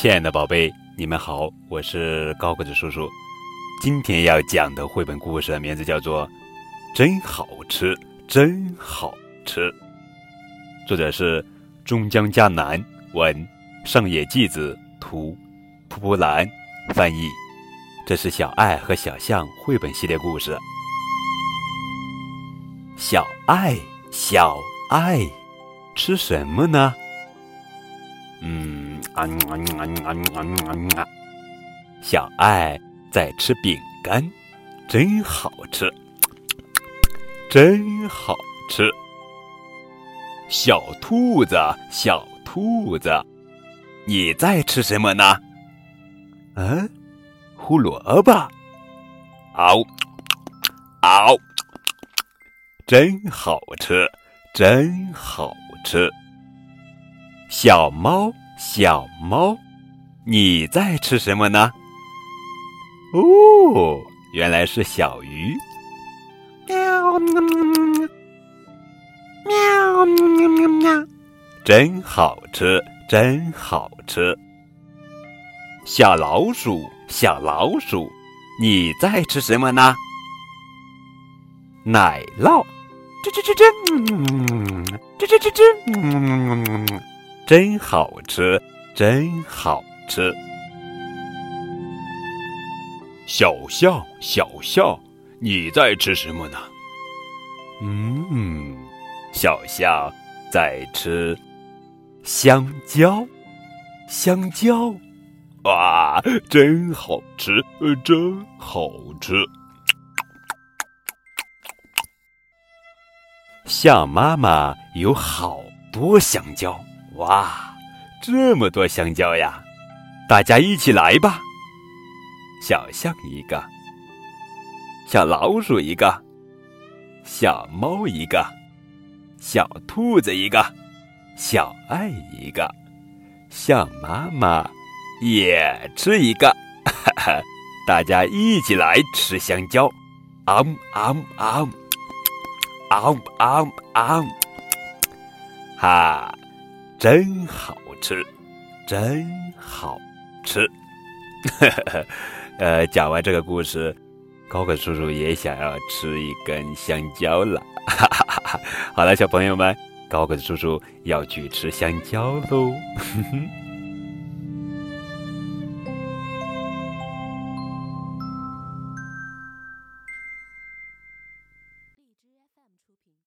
亲爱的宝贝，你们好，我是高个子叔叔。今天要讲的绘本故事的名字叫做《真好吃，真好吃》，作者是中江嘉南文，上野纪子图，蒲蒲兰翻译。这是小爱和小象绘本系列故事。小爱，小爱，吃什么呢？嗯，啊啊啊啊啊啊！小爱在吃饼干，真好吃，真好吃。小兔子，小兔子，你在吃什么呢？嗯，胡萝卜。嗷，嗷，真好吃，真好吃。小猫，小猫，你在吃什么呢？哦，原来是小鱼。喵喵喵喵喵喵，真好吃，真好吃。小老鼠，小老鼠，你在吃什么呢？奶酪，吱吱吱吱，吱吱吱吱，真好吃，真好吃。小象，小象，你在吃什么呢？嗯，小象在吃香蕉，香蕉，哇，真好吃，真好吃。象妈妈有好多香蕉。哇，这么多香蕉呀！大家一起来吧。小象一个，小老鼠一个，小猫一个，小兔子一个，小爱一个，象妈妈也吃一个。哈哈，大家一起来吃香蕉。啊啊啊！啊啊啊！哈。真好吃，真好吃。呃，讲完这个故事，高个叔叔也想要吃一根香蕉了。好了，小朋友们，高个叔叔要去吃香蕉喽。